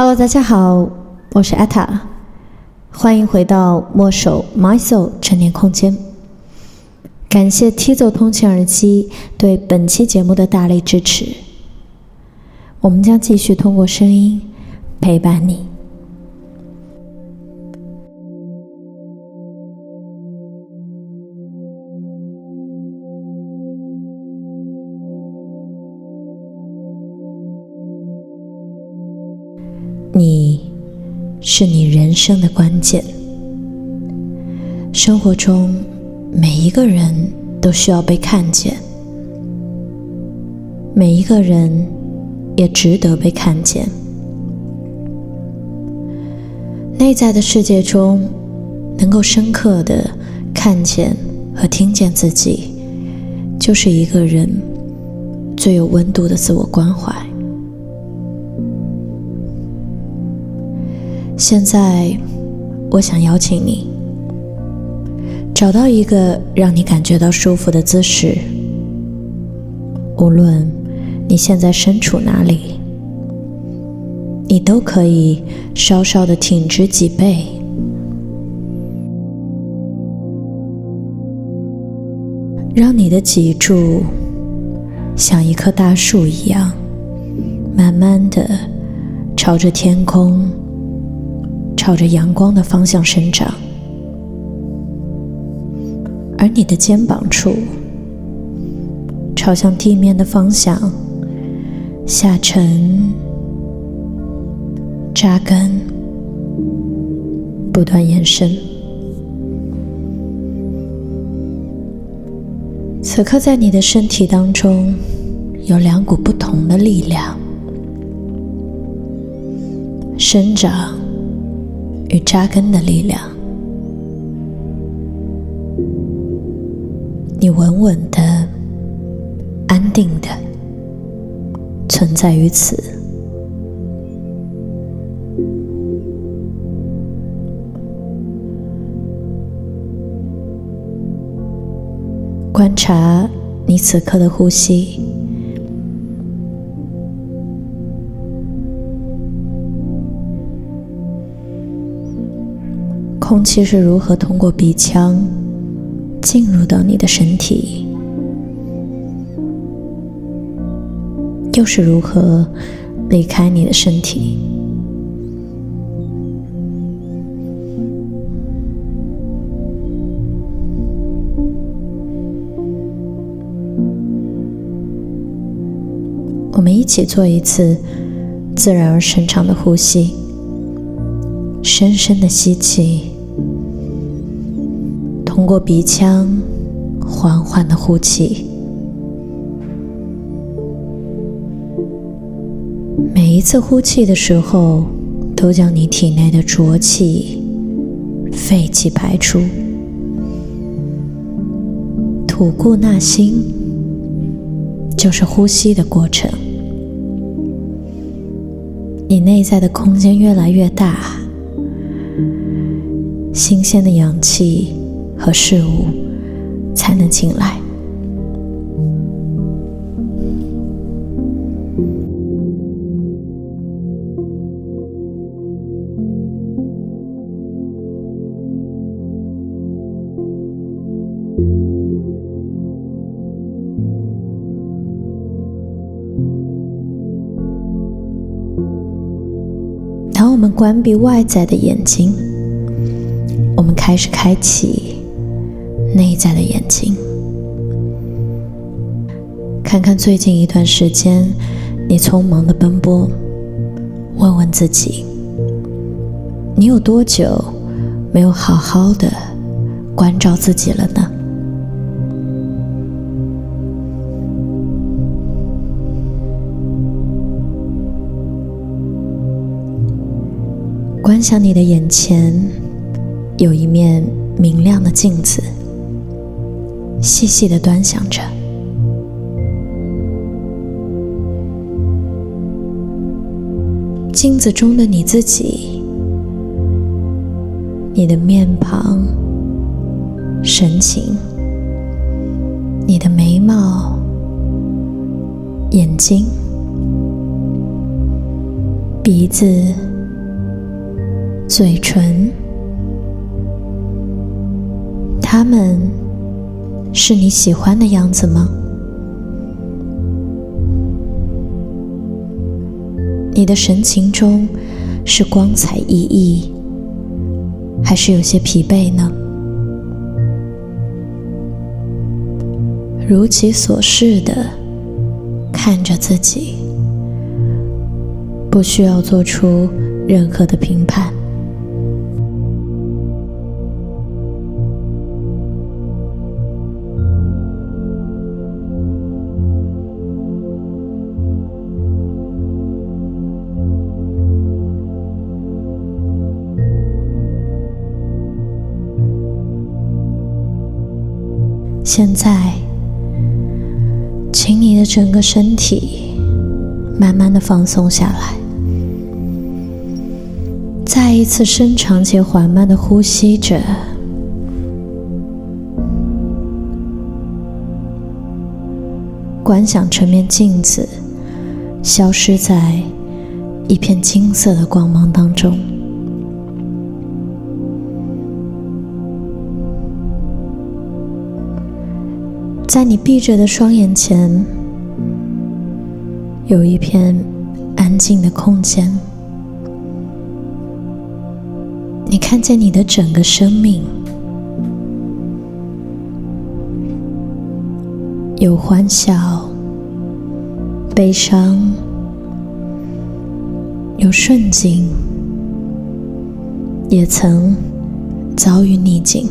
Hello，大家好，我是 Ata，欢迎回到墨守 My Soul 成年空间。感谢 Tizo 通勤耳机对本期节目的大力支持。我们将继续通过声音陪伴。你是你人生的关键。生活中每一个人都需要被看见，每一个人也值得被看见。内在的世界中，能够深刻的看见和听见自己，就是一个人最有温度的自我关怀。现在，我想邀请你找到一个让你感觉到舒服的姿势。无论你现在身处哪里，你都可以稍稍的挺直脊背，让你的脊柱像一棵大树一样，慢慢的朝着天空。朝着阳光的方向生长，而你的肩膀处朝向地面的方向下沉、扎根、不断延伸。此刻，在你的身体当中有两股不同的力量生长。与扎根的力量，你稳稳的、安定的存在于此，观察你此刻的呼吸。空气是如何通过鼻腔进入到你的身体，又是如何离开你的身体？我们一起做一次自然而顺畅的呼吸，深深的吸气。通过鼻腔缓缓的呼气，每一次呼气的时候，都将你体内的浊气、废气排出，吐故纳新，就是呼吸的过程。你内在的空间越来越大，新鲜的氧气。和事物才能进来。当我们关闭外在的眼睛，我们开始开启。内在的眼睛，看看最近一段时间你匆忙的奔波，问问自己，你有多久没有好好的关照自己了呢？观想你的眼前有一面明亮的镜子。细细的端详着。镜子中的你自己，你的面庞、神情、你的眉毛、眼睛、鼻子、嘴唇，他们是你喜欢的样子吗？你的神情中是光彩熠熠，还是有些疲惫呢？如其所示的看着自己，不需要做出任何的评判。现在，请你的整个身体慢慢的放松下来，再一次深长且缓慢的呼吸着，观想这面镜子消失在一片金色的光芒当中。在你闭着的双眼前，有一片安静的空间。你看见你的整个生命，有欢笑、悲伤，有顺境，也曾遭遇逆境。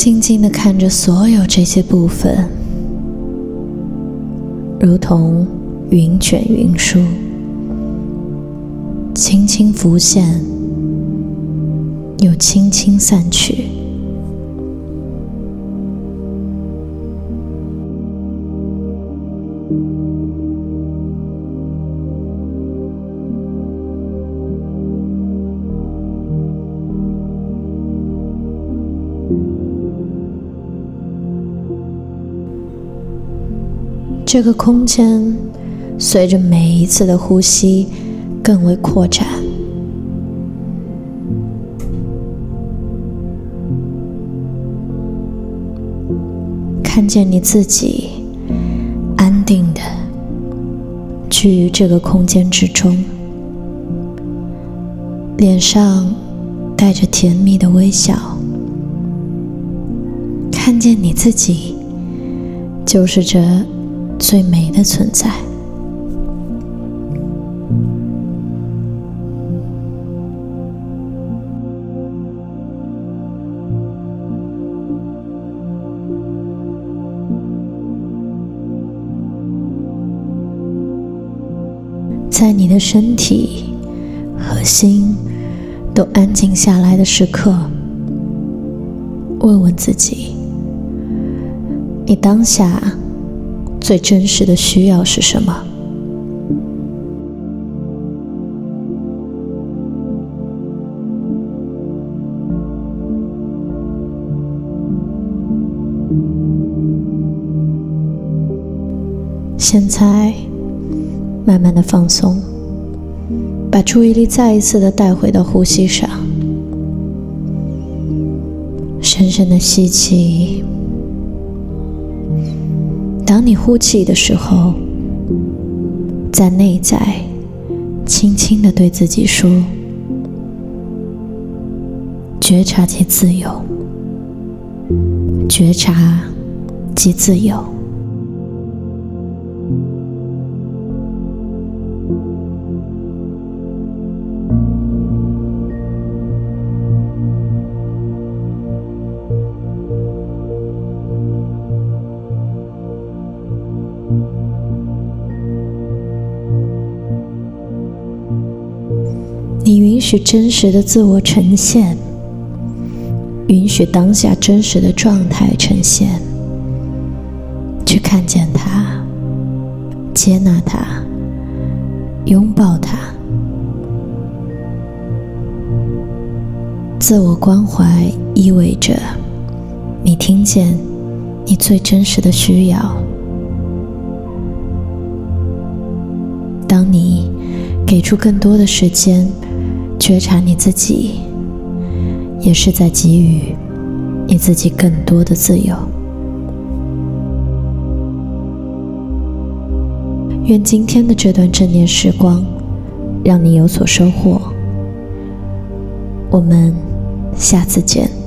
静静的看着所有这些部分，如同云卷云舒，轻轻浮现，又轻轻散去。这个空间随着每一次的呼吸更为扩展，看见你自己安定的居于这个空间之中，脸上带着甜蜜的微笑，看见你自己就是这。最美的存在，在你的身体和心都安静下来的时刻，问问自己：你当下。最真实的需要是什么？现在，慢慢的放松，把注意力再一次的带回到呼吸上，深深的吸气。当你呼气的时候，在内在轻轻的对自己说：“觉察即自由，觉察即自由。”你允许真实的自我呈现，允许当下真实的状态呈现，去看见它，接纳它，拥抱它。自我关怀意味着你听见你最真实的需要。当你给出更多的时间觉察你自己，也是在给予你自己更多的自由。愿今天的这段正念时光让你有所收获。我们下次见。